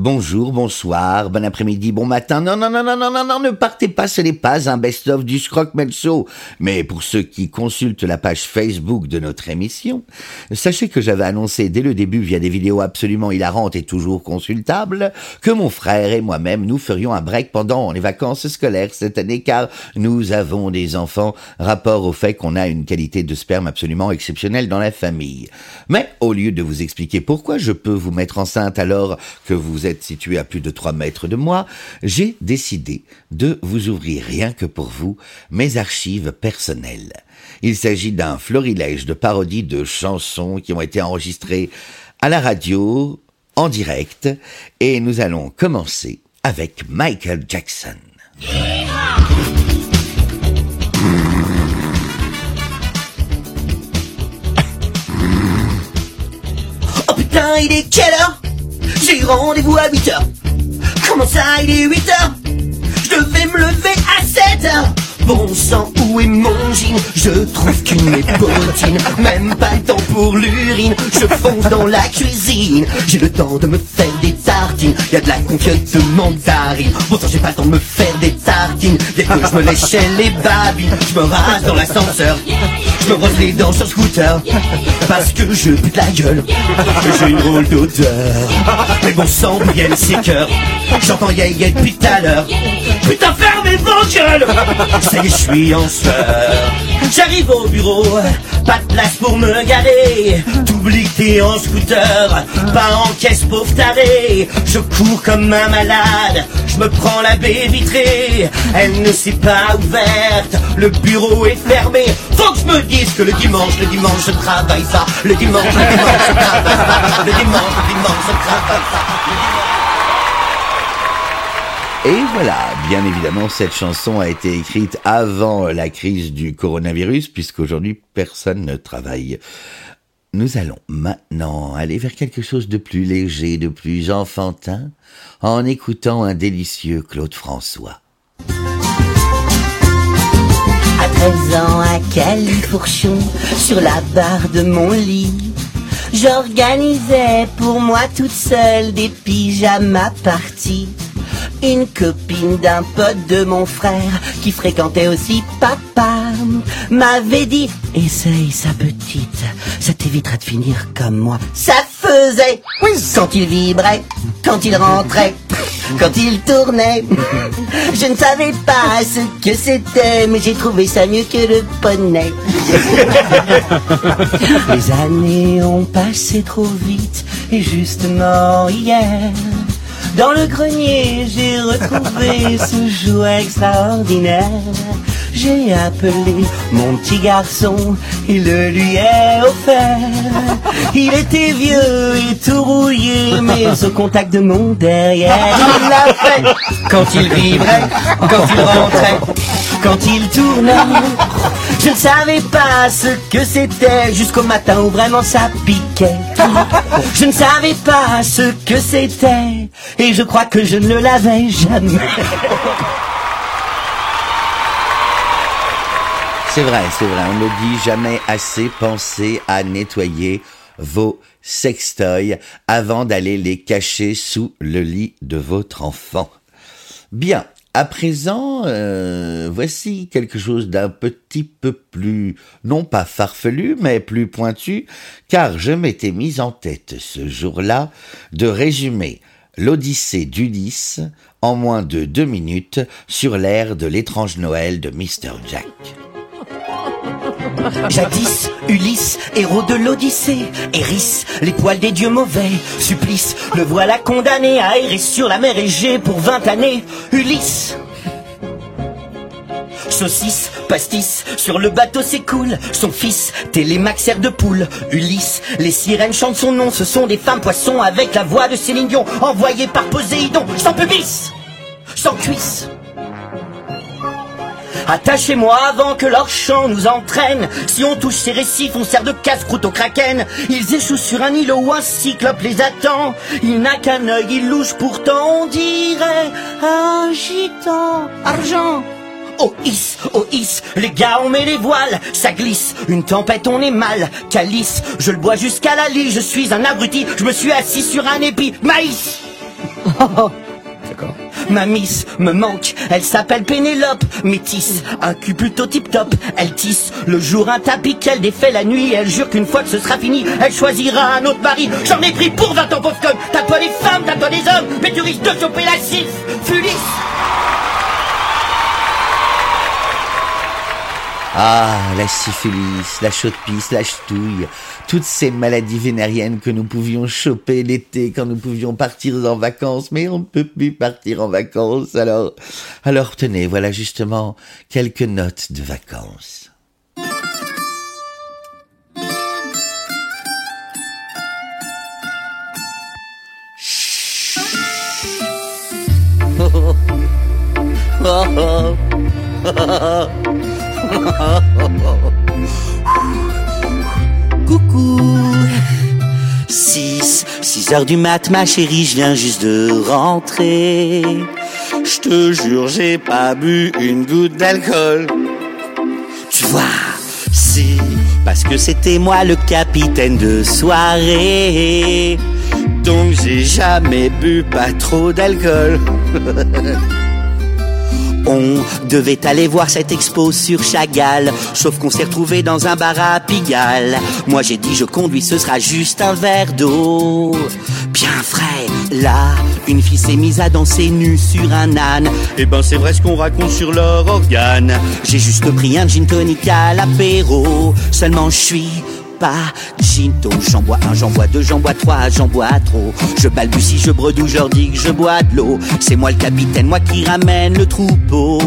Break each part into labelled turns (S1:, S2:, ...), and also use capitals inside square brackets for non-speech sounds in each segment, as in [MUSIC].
S1: Bonjour, bonsoir, bon après-midi, bon matin. Non, non, non, non, non, non, non, ne partez pas, ce n'est pas un best-of du Scroc Melso. Mais pour ceux qui consultent la page Facebook de notre émission, sachez que j'avais annoncé dès le début via des vidéos absolument hilarantes et toujours consultables que mon frère et moi-même nous ferions un break pendant les vacances scolaires cette année car nous avons des enfants, rapport au fait qu'on a une qualité de sperme absolument exceptionnelle dans la famille. Mais au lieu de vous expliquer pourquoi je peux vous mettre enceinte alors que vous situé à plus de 3 mètres de moi, j'ai décidé de vous ouvrir rien que pour vous mes archives personnelles. Il s'agit d'un florilège de parodies de chansons qui ont été enregistrées à la radio, en direct, et nous allons commencer avec Michael Jackson.
S2: Oh putain, il est quelle heure? J'ai rendez-vous à 8 heures. Comment ça, il est 8 heures? Je devais me lever à 7 heures. Bon sang, où est mon jean? Je trouve qu'une mes même pas le temps pour l'urine. Je fonce dans la cuisine, j'ai le temps de me faire des tartines. Y a de la confiote de mandarine. Pourtant j'ai pas le temps de me faire des tartines. Dès que je me léchais les babines, je me rase dans l'ascenseur. Je me brosse les dents sur le scooter. Parce que je pute la gueule. J'ai une drôle d'odeur. Mais bon sang, d'où viennent ces cœurs J'entends yé depuis tout à l'heure. Putain fermez vos gueules. Ça y est, je suis en sueur. J'arrive au bureau Pas de place pour me garer. T'oublies que en scooter Pas en caisse pauvre taré. Je cours comme un malade Je me prends la baie vitrée. Elle ne s'est pas ouverte Le bureau est fermé. Faut que je me dise que le dimanche, le dimanche je travaille pas. Le dimanche, le dimanche je travaille pas. Le dimanche, le dimanche je travaille pas
S1: Et voilà, bien évidemment, cette chanson a été écrite avant la crise du coronavirus, puisqu'aujourd'hui personne ne travaille. Nous allons maintenant aller vers quelque chose de plus léger, de plus enfantin, en écoutant un délicieux Claude François.
S2: À 13 ans à Califourchon, sur la barre de mon lit, j'organisais pour moi toute seule des pyjamas parties. Une copine d'un pote de mon frère qui fréquentait aussi papa m'avait dit Essaye sa petite, ça t'évitera de finir comme moi. Ça faisait quand il vibrait, quand il rentrait, quand il tournait. Je ne savais pas ce que c'était, mais j'ai trouvé ça mieux que le poney. [LAUGHS] Les années ont passé trop vite, et justement hier. Dans le grenier, j'ai retrouvé [LAUGHS] ce jouet extraordinaire. J'ai appelé mon petit garçon, il le lui est offert. Il était vieux et tout rouillé, mais au contact de mon derrière, il l'a fait. Quand il vibrait, quand il rentrait, quand il tournait. Je ne savais pas ce que c'était jusqu'au matin où vraiment ça piquait. Je ne savais pas ce que c'était et je crois que je ne le lavais jamais.
S1: C'est vrai, c'est vrai, on ne dit jamais assez, pensez à nettoyer vos sextoys avant d'aller les cacher sous le lit de votre enfant. Bien, à présent, euh, voici quelque chose d'un petit peu plus, non pas farfelu, mais plus pointu, car je m'étais mis en tête ce jour-là de résumer l'Odyssée d'Ulysse en moins de deux minutes sur l'air de l'étrange Noël de Mr. Jack. [LAUGHS]
S2: Jadis, Ulysse, héros de l'Odyssée, hérisse les poils des dieux mauvais, supplice, le voilà condamné à errer sur la mer Égée pour vingt années. Ulysse. Saucisse, pastis, sur le bateau s'écoule Son fils, télémaxère de poule. Ulysse, les sirènes chantent son nom Ce sont des femmes poissons avec la voix de Céline Dion Envoyées par Poséidon, sans pubis, sans cuisse Attachez-moi avant que leur chant nous entraîne. Si on touche ces récifs, on sert de casse-croûte au kraken. Ils échouent sur un îlot où un cyclope les attend. Il n'a qu'un œil, il louche pourtant, on dirait un gitan. Argent Oh is, oh is, les gars on met les voiles, ça glisse, une tempête on est mal, calice, je le bois jusqu'à la lie, je suis un abruti, je me suis assis sur un épi, maïs [LAUGHS] D'accord. Ma miss me manque, elle s'appelle Pénélope, métisse, un cul plutôt tip-top, elle tisse le jour un tapis qu'elle défait la nuit, elle jure qu'une fois que ce sera fini, elle choisira un autre mari. J'en ai pris pour 20 ans, pauvre conne, t'as toi des femmes, t'as toi des hommes, mais tu risques de choper la sif,
S1: Ah, la syphilis, la chaude-pisse, la ch'touille, toutes ces maladies vénériennes que nous pouvions choper l'été quand nous pouvions partir en vacances, mais on ne peut plus partir en vacances, alors, alors tenez, voilà justement quelques notes de vacances. [LAUGHS]
S2: Coucou 6, 6 heures du mat, ma chérie, je viens juste de rentrer. Je te jure, j'ai pas bu une goutte d'alcool. Tu vois, si, parce que c'était moi le capitaine de soirée. Donc j'ai jamais bu pas trop d'alcool. [LAUGHS] On devait aller voir cette expo sur Chagall, sauf qu'on s'est retrouvé dans un bar à Pigalle. Moi j'ai dit je conduis, ce sera juste un verre d'eau. Bien frais, là, une fille s'est mise à danser nue sur un âne. Eh ben c'est vrai ce qu'on raconte sur leur organe. J'ai juste pris un gin tonic à l'apéro, seulement je suis pas Ginto, j'en bois un, j'en bois deux, j'en bois trois, j'en bois trop. Je balbutie, je bredouille, je dis que je bois de l'eau. C'est moi le capitaine, moi qui ramène le troupeau.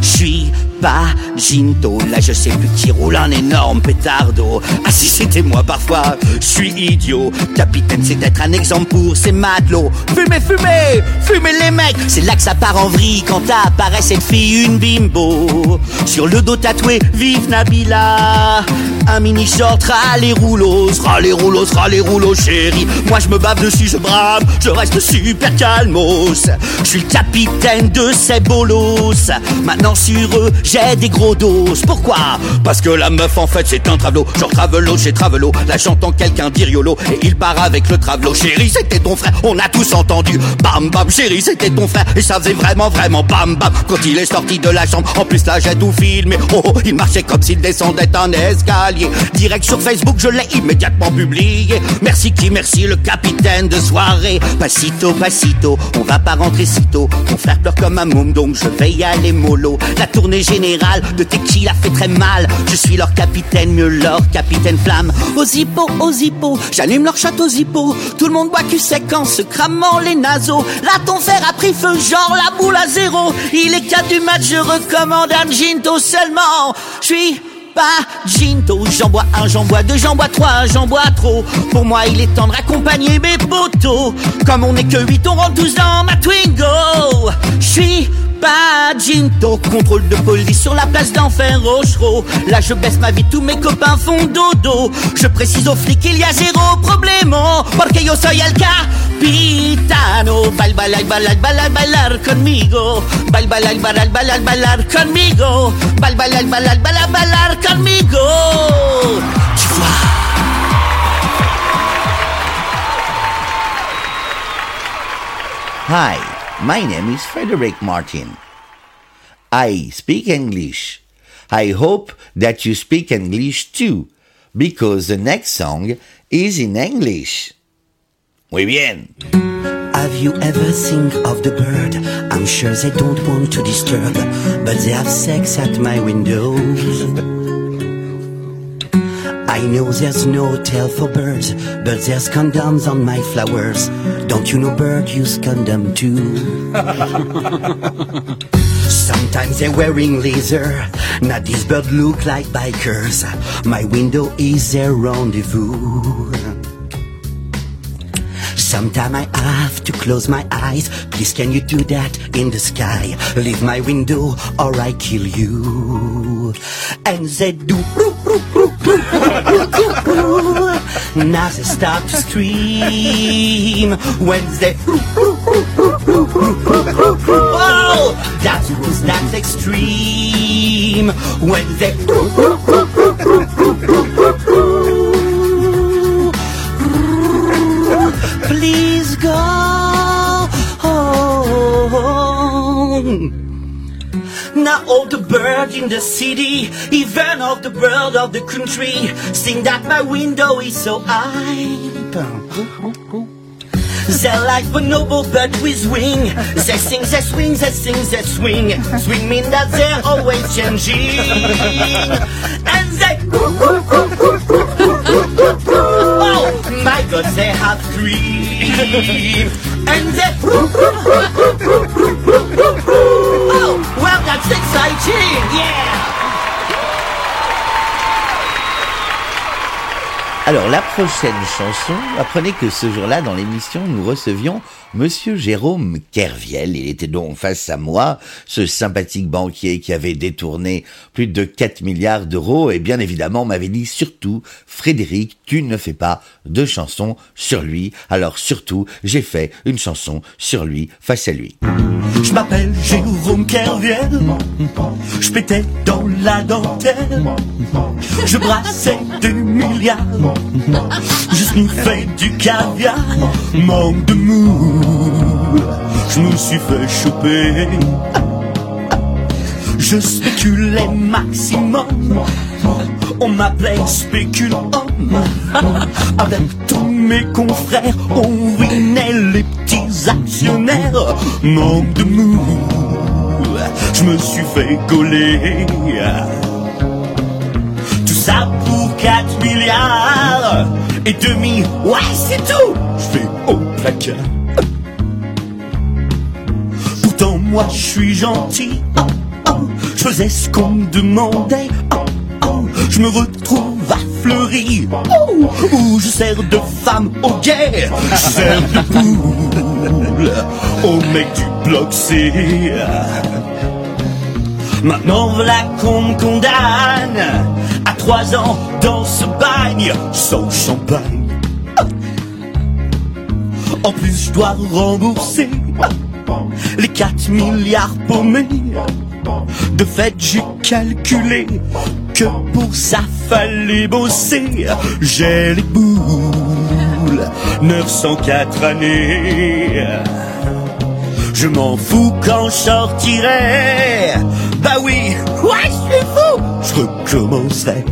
S2: Je suis pas Ginto, là je sais plus qui roule un énorme pétardo. Ah si c'était moi parfois, je suis idiot. Capitaine, c'est être un exemple pour ces matelots. Fumez, fumez, fumez les mecs. C'est là que ça part en vrille quand apparaît cette fille, une bimbo. Sur le dos tatoué, vive Nabila. Un mini short, les rouleaux, ras les rouleaux, ras les rouleaux, chérie. Moi je me bave dessus, je brave, je reste super calmos. Je suis le capitaine de ces bolos. Maintenant sur eux, j'ai des gros doses. Pourquoi? Parce que la meuf en fait c'est un travelo. Genre travelo chez travelo. Là j'entends quelqu'un dire YOLO et il part avec le travelo. Chérie, c'était ton frère, on a tous entendu. Bam bam, chérie, c'était ton frère. Et ça faisait vraiment vraiment bam bam quand il est sorti de la chambre. En plus là j'ai tout filmé. Oh, oh, il marchait comme s'il descendait un escalier. Direct sur Facebook, je l'ai immédiatement publié. Merci qui merci le capitaine de soirée. Passito, passito, on va pas rentrer sitôt. Mon frère pleure comme un môme, donc je vais y aller mollo. La tournée générale de Tequila fait très mal. Je suis leur capitaine, mieux leur capitaine flamme. Aux hippos, aux hippos, j'allume leur château aux hippos. Tout le monde boit cul sec en se cramant les naseaux. Là, ton fer a pris feu, genre la boule à zéro. Il est 4 du match, je recommande un ginto seulement. Je suis j'en bois un, j'en bois deux, j'en bois trois, j'en bois trop. Pour moi, il est temps de raccompagner mes potos. Comme on est que huit, on rentre tous dans ma Twingo. Je pas Ginto, contrôle de police sur la place d'enfer Rochereau. Là, je baisse ma vie, tous mes copains font dodo. Je précise aux flics, il y a zéro problemo. Porque yo soy el capitano. Bal, bailar, bailar, bailar, bailar conmigo. Bal, bailar, bailar, bailar, bailar conmigo. Bal, bailar, bailar, bailar, bailar conmigo. Tu vois.
S1: Hi, my name is Frederick Martin. I speak English. I hope that you speak English too, because the next song is in English. Muy bien.
S2: Have you ever think of the bird? I'm sure they don't want to disturb, but they have sex at my window. I know there's no hotel for birds, but there's condoms on my flowers. Don't you know birds use condom too? [LAUGHS] Sometimes they're wearing laser. Now these birds look like bikers. My window is their rendezvous. Sometime I have to close my eyes. Please, can you do that in the sky? Leave my window or I kill you. And they do. Now they start to scream when they. Oh, that's that's extreme when they. please go home. Now all the birds in the city, even of the bird of the country, sing that my window is so high. They like like noble bird with wing. They sing, they swing, they sing, they swing. Swing mean that they're always changing. And they. Oh my God, they have three. Dream. And they. Oh, well, that's exciting, yeah.
S1: Alors la prochaine chanson, apprenez que ce jour-là dans l'émission nous recevions Monsieur Jérôme Kerviel. Il était donc face à moi, ce sympathique banquier qui avait détourné plus de 4 milliards d'euros et bien évidemment m'avait dit surtout Frédéric, tu ne fais pas de chanson sur lui. Alors surtout, j'ai fait une chanson sur lui face à lui.
S2: Je m'appelle Jérôme Kerviel, je pétais dans la dentelle, je brassais des milliards, je sniffais du caviar, manque de mou, je me suis fait choper, je spéculais maximum, on m'appelait spéculant, [LAUGHS] avec tous mes confrères, on ruinait les petits actionnaires, manque de mou, je me suis fait gauler. Tout ça pour 4 milliards et demi, ouais c'est tout, je fais au placard. Pourtant moi je suis gentil, faisais ce qu'on me demandait, oh, oh, je me retrouve à Fleury, oh, où je sers de femme au guerre, je sers de poule au mec du bloc C. Maintenant voilà qu'on me condamne à trois ans dans ce bagne sans champagne. En plus je dois rembourser les 4 milliards paumés. De fait j'ai calculé que pour ça fallait bosser. J'ai les boules, 904 années. Je m'en fous quand je sortirai. Bah oui, ouais, je suis fou. Je recommencerai.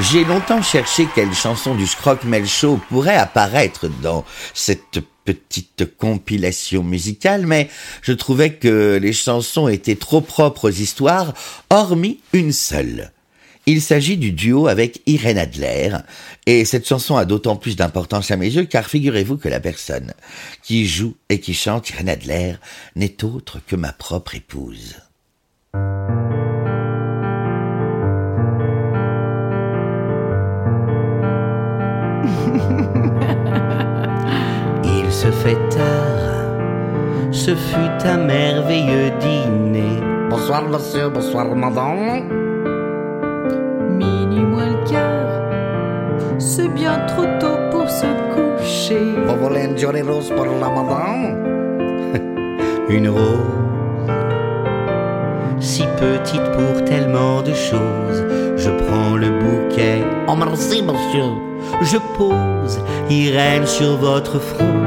S1: J'ai longtemps cherché quelle chanson du Scrockmel Show pourrait apparaître dans cette petite compilation musicale, mais je trouvais que les chansons étaient trop propres aux histoires, hormis une seule. Il s'agit du duo avec Irène Adler, et cette chanson a d'autant plus d'importance à mes yeux car figurez-vous que la personne qui joue et qui chante Irène Adler n'est autre que ma propre épouse.
S3: Se fait tard, ce fut un merveilleux dîner.
S1: Bonsoir monsieur, bonsoir madame.
S4: Minuit moins le quart, c'est bien trop tôt pour se coucher.
S1: Vous voulez une jolie rose pour la madame? [LAUGHS]
S3: Une rose, si petite pour tellement de choses. Je prends le bouquet,
S1: Oh merci monsieur.
S3: je pose Irène sur votre front,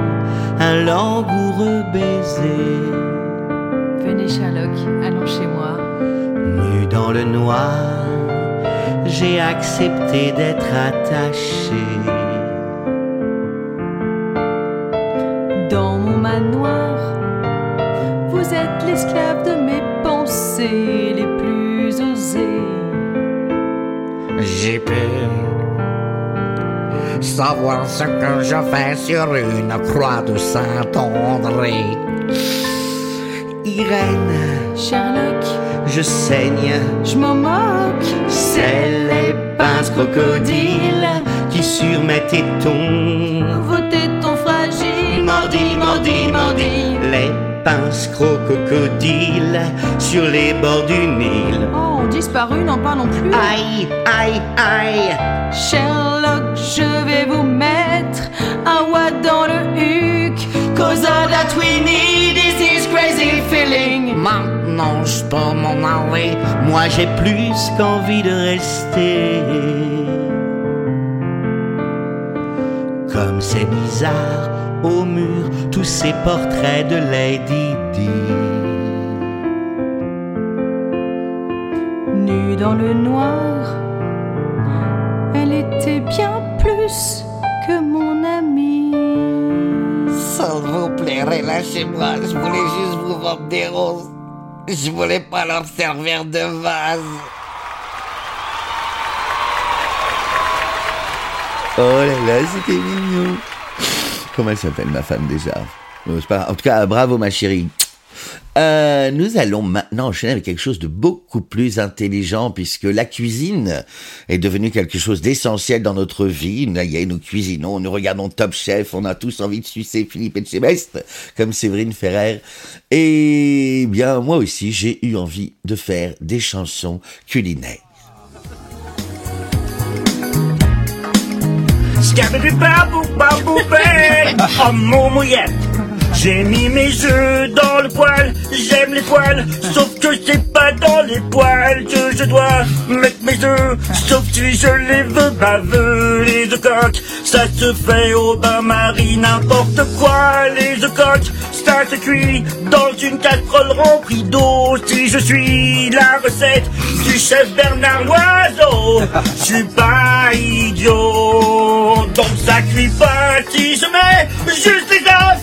S3: un langoureux baiser.
S4: Venez Sherlock, allons chez moi.
S3: Nu dans le noir, j'ai accepté d'être attaché.
S4: Dans mon manoir, vous êtes l'esclave de mes pensées les plus osées.
S5: J'ai pu savoir ce que je fais sur une croix de Saint-André.
S3: Irène,
S4: Sherlock,
S3: je saigne,
S4: je m'en moque.
S3: c'est les pinces crocodiles qui sur mes tétons.
S4: Vos tétons fragiles.
S3: Mordi, mordi, mordi, les pinces crocodiles sur les bords du Nil.
S4: Oh, disparu, n'en parlons plus.
S3: Aïe, aïe, aïe,
S4: Sherlock, Je
S5: peux m'en aller.
S3: moi j'ai plus qu'envie de rester. comme c'est bizarre, au mur, tous ces portraits de Lady Di.
S4: Nue dans le noir, elle était bien plus que mon amie.
S1: S'il vous plaît, relâchez-moi. Je voulais juste vous vendre des roses. Je voulais pas leur servir de vase. Oh là là, c'était mignon. Comment elle s'appelle ma femme déjà? C'est pas. En tout cas, bravo ma chérie. Euh, nous allons maintenant enchaîner avec quelque chose de beaucoup plus intelligent puisque la cuisine est devenue quelque chose d'essentiel dans notre vie. Nous, cuisinons, nous regardons Top Chef, on a tous envie de sucer Philippe Etchebest comme Séverine Ferrer. Et bien, moi aussi, j'ai eu envie de faire des chansons culinaires. [LAUGHS]
S6: J'ai mis mes œufs dans le poêle J'aime les poils Sauf que c'est pas dans les poils Que je dois mettre mes œufs. Sauf si je les veux baveux Les œufs coques. Ça se fait au bain-marie N'importe quoi Les œufs Ça se cuit dans une casserole remplie d'eau. Si je suis la recette Du chef Bernard Loiseau Je suis pas idiot. Donc ça cuit pas si je mets Juste les œufs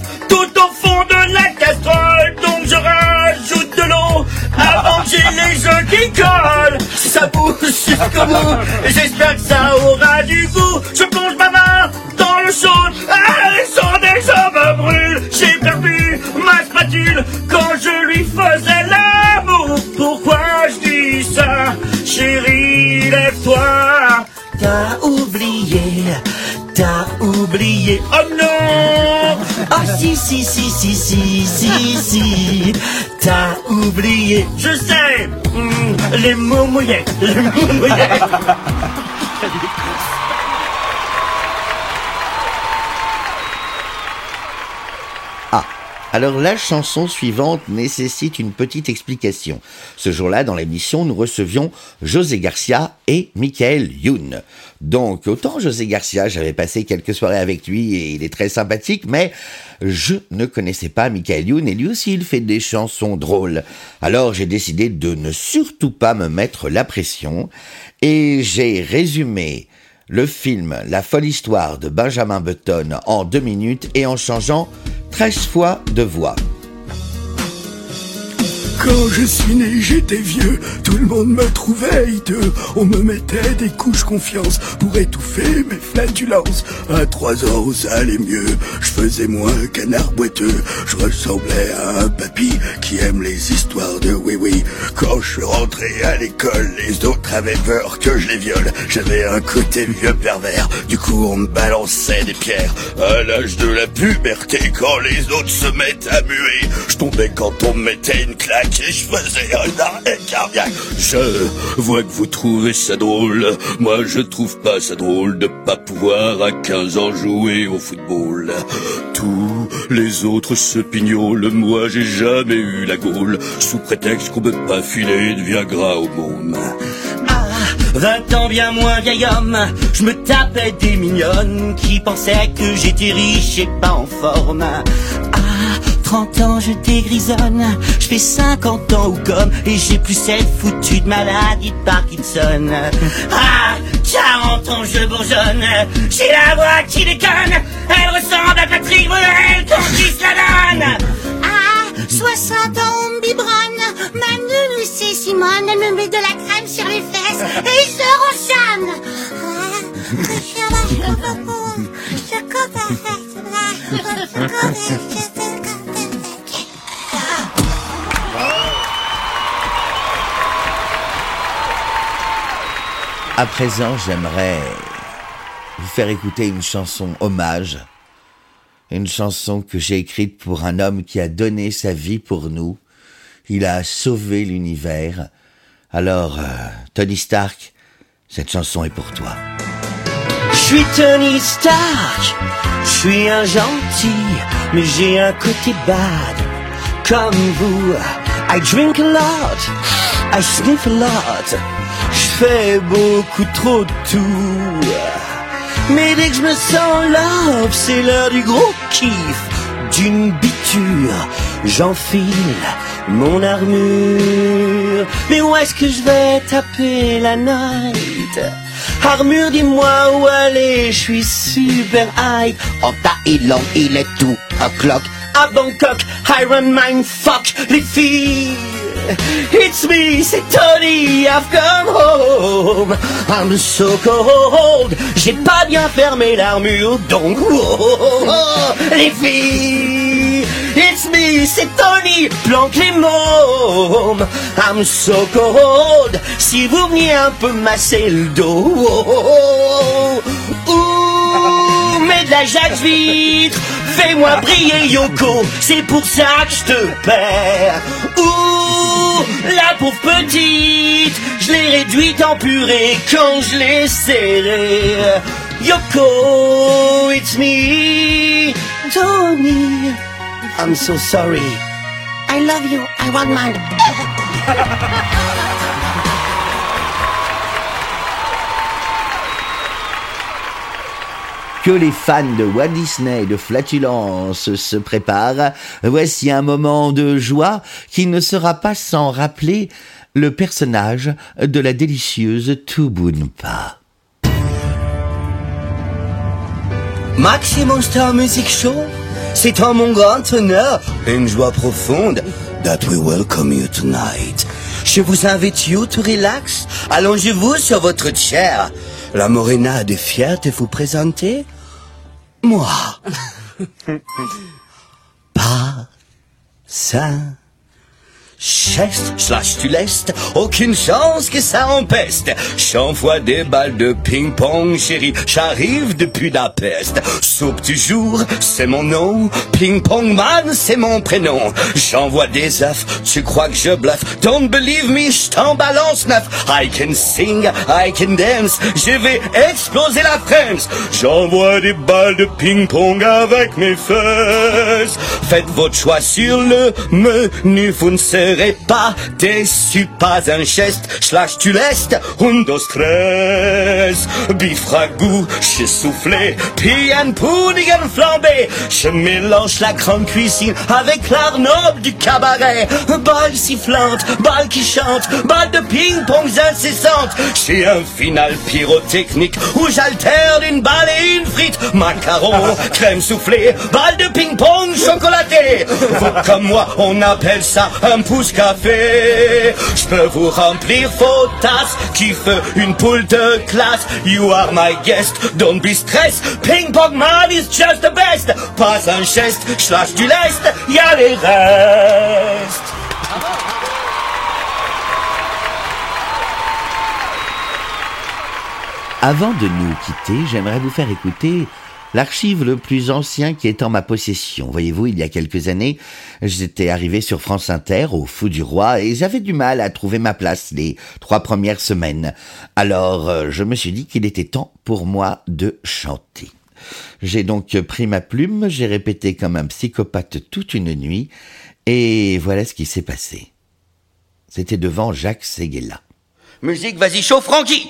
S6: collent Ça bouge jusqu'au bout J'espère que ça aura du goût. Je plonge ma main dans le chaud. Ah, sons déjà me brûlent. J'ai perdu ma spatule quand je lui faisais l'amour. Pourquoi je dis ça Chérie, lève-toi. T'as oublié, t'as oublié. Oh non si, si, si, si, si, si, si T'as oublié Je sais hmm, Les mots mouillés Les mots mouillés [LAUGHS]
S1: Ah, alors la chanson suivante nécessite une petite explication. Ce jour-là, dans l'émission, nous recevions José Garcia et Michael Youn. Donc, autant José Garcia, j'avais passé quelques soirées avec lui et il est très sympathique, mais je ne connaissais pas Michael Youn et lui aussi il fait des chansons drôles. Alors j'ai décidé de ne surtout pas me mettre la pression et j'ai résumé le film La folle histoire de Benjamin Button en deux minutes et en changeant 13 fois de voix.
S7: Quand je suis né, j'étais vieux, tout le monde me trouvait hideux. On me mettait des couches confiance pour étouffer mes flatulences. À trois ans, ça allait mieux, je faisais moins qu'un boiteux. Je ressemblais à un papy qui aime les histoires de oui-oui. Quand je suis rentré à l'école, les autres avaient peur que je les viole. J'avais un côté vieux pervers, du coup on me balançait des pierres. À l'âge de la puberté, quand les autres se mettent à muer, je tombais quand on me mettait une claque je un arrêt cardiaque. Je vois que vous trouvez ça drôle. Moi, je trouve pas ça drôle de pas pouvoir à 15 ans jouer au football. Tous les autres se pignolent. Moi, j'ai jamais eu la gaule. Sous prétexte qu'on peut pas filer de Viagra au.
S6: Ah, 20 ans bien moins vieil homme, je me tapais des mignonnes qui pensaient que j'étais riche et pas en forme. Ah, 30 ans je dégrisonne, je fais 50 ans ou comme, et j'ai plus cette foutue de maladie de Parkinson. Ah, 40 ans je bourgeonne, j'ai la voix qui déconne, elle ressemble à Patrick Bruel quand je la donne.
S8: Ah, 60 ans on me biberonne, Manu, c'est Simone, elle me met de la crème sur les fesses et je ronchonne. Ah, je
S1: À présent, j'aimerais vous faire écouter une chanson hommage, une chanson que j'ai écrite pour un homme qui a donné sa vie pour nous. Il a sauvé l'univers. Alors, euh, Tony Stark, cette chanson est pour toi.
S6: Je suis Tony Stark, je suis un gentil, mais j'ai un côté bad, comme vous. I drink a lot, I sniff a lot, fais beaucoup trop de tout.
S2: Mais dès que je me sens love, c'est l'heure du gros kiff. D'une biture, j'enfile mon armure. Mais où est-ce que je vais taper la night? Armure, dis-moi où aller, je suis super high. En Thaïlande, il est tout o'clock. À Bangkok, Iron Mind, fuck les filles. [LAUGHS] It's me, c'est Tony, I've come home. I'm so cold, j'ai pas bien fermé l'armure, donc oh, oh, les filles. It's me, c'est Tony, planque les mômes. I'm so cold, si vous veniez un peu masser le dos. Ouh, mets de la jatte vitre, fais-moi briller Yoko, c'est pour ça que je te perds. La pauvre petite, je l'ai réduite en purée quand je l'ai serrée. Yoko, it's me, Tony. I'm so sorry.
S8: I love you. I want mine. [LAUGHS]
S1: Que les fans de Walt Disney et de flatulence se préparent, voici un moment de joie qui ne sera pas sans rappeler le personnage de la délicieuse Tubunpa.
S2: Maxi Monster Music Show, c'est en mon grand honneur, une joie profonde, that we welcome you tonight. Je vous invite you to relax. Allongez-vous sur votre chair. La fière de vous présenter moi. [LAUGHS] Pas ça. Cheste slash tu l'est, aucune chance que ça empeste. J'envoie des balles de ping-pong, chérie, j'arrive depuis la peste. Soupe du jour, c'est mon nom, ping-pong man, c'est mon prénom. J'envoie des œufs, tu crois que je bluffe, don't believe me, je t'en balance neuf. I can sing, I can dance, je vais exploser la France. J'envoie des balles de ping-pong avec mes fesses. Faites votre choix sur le menu, serez pas déçu, pas un geste, slash tu l'est, un, dos, tres. Bif ragoût, je soufflé, puis un pudding flambé. Je mélange la grande cuisine avec l'art noble du cabaret. Balle sifflante, balle qui chante, balle de ping-pong incessante. J'ai un final pyrotechnique où j'alterne une balle et une frite. Macaron, [LAUGHS] crème soufflée, balle de ping-pong chocolaté. Vous comme moi, on appelle ça un pouce café. Je peux vous remplir vos tasses, fait une poule de classe. You are my guest, don't be stressed. Ping pong man is just the best. Pas un geste, slash du lest, y a les restes.
S1: Avant de nous quitter, j'aimerais vous faire écouter l'archive le plus ancien qui est en ma possession. Voyez-vous, il y a quelques années, j'étais arrivé sur France Inter au Fou du Roi et j'avais du mal à trouver ma place les trois premières semaines. Alors, euh, je me suis dit qu'il était temps pour moi de chanter. J'ai donc pris ma plume, j'ai répété comme un psychopathe toute une nuit, et voilà ce qui s'est passé. C'était devant Jacques Séguéla.
S2: Musique, vas-y, chaud, Francky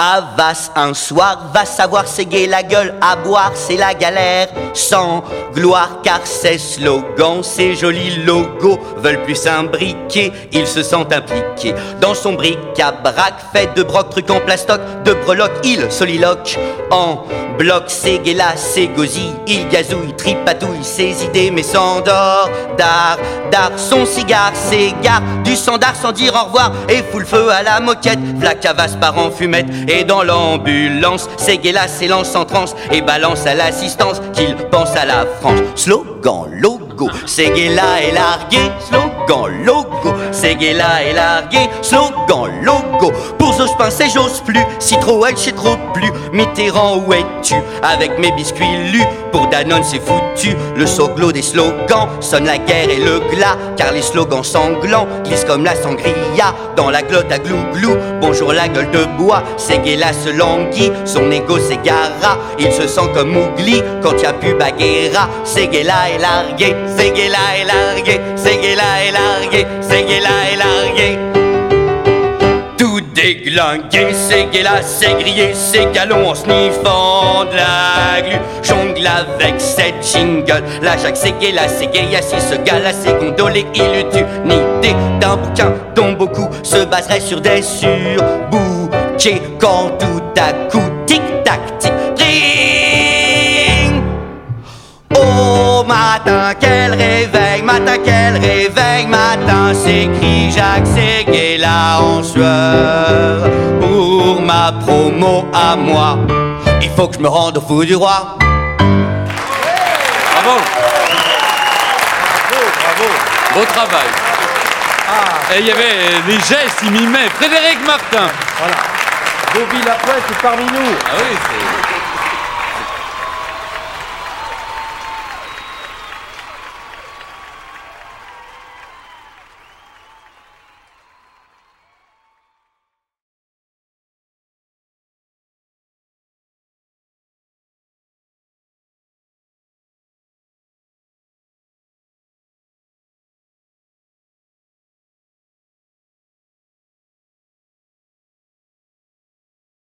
S2: Avas un soir, va savoir séguer la gueule, à boire c'est la galère, sans gloire car ces slogans, ces jolis logos veulent plus s'imbriquer, ils se sentent impliqués. Dans son bric-à-brac fait de broc, truc en plastoc, de breloque, il soliloque. En bloc, Séguéla, Ségosy, il gazouille, tripatouille ses idées mais s'endort, d'art, d'art, son cigare, s'égare, du sandar sans dire au revoir et fout le feu à la moquette, Flacavas part en fumette et dans l'ambulance, Séguéla s'élance en transe et balance à l'assistance qu'il pense à la France. Slogan, logo, Séguéla est largué, slogan, logo, Séguéla est largué, slogan, logo. Pour Jospin, c'est j'ose plus, Citroën, j'ai trop plus, Mitterrand, où es-tu? Avec mes biscuits lus, pour Danone, c'est foutu. Le soglo des slogans sonne la guerre et le glas, car les slogans sanglants glissent comme la sangria dans la glotte à glou-glou. Bonjour la gueule de bois, Séguéla se languit, son ego s'égara, il se sent comme Ougli quand y a plus Baguera. Séguéla est largué, Séguéla est largué, Séguéla est largué, Séguéla est largué. Tout Déglingué, c'est là, c'est grillé, c'est galon en sniffant de la glu. Jongle avec cette jingle. La Jacques, c'est là, c'est gay, assis ce gars-là, c'est gondolé. Il eut une idée d'un bouquin dont beaucoup se baseraient sur des surbouquets. Quand tout à coup, tic-tac, tic-tring. Oh matin, quel réveil, matin, quel réveil, matin, s'écrie Jacques Ségué là en sueur. Pour ma promo à moi, il faut que je me rende au fou du roi.
S9: Bravo Bravo, bravo Beau travail Et il y avait les gestes, il mimait. Frédéric Martin
S10: Voilà. Bobby Lapointe est parmi nous.
S9: Ah oui, c'est...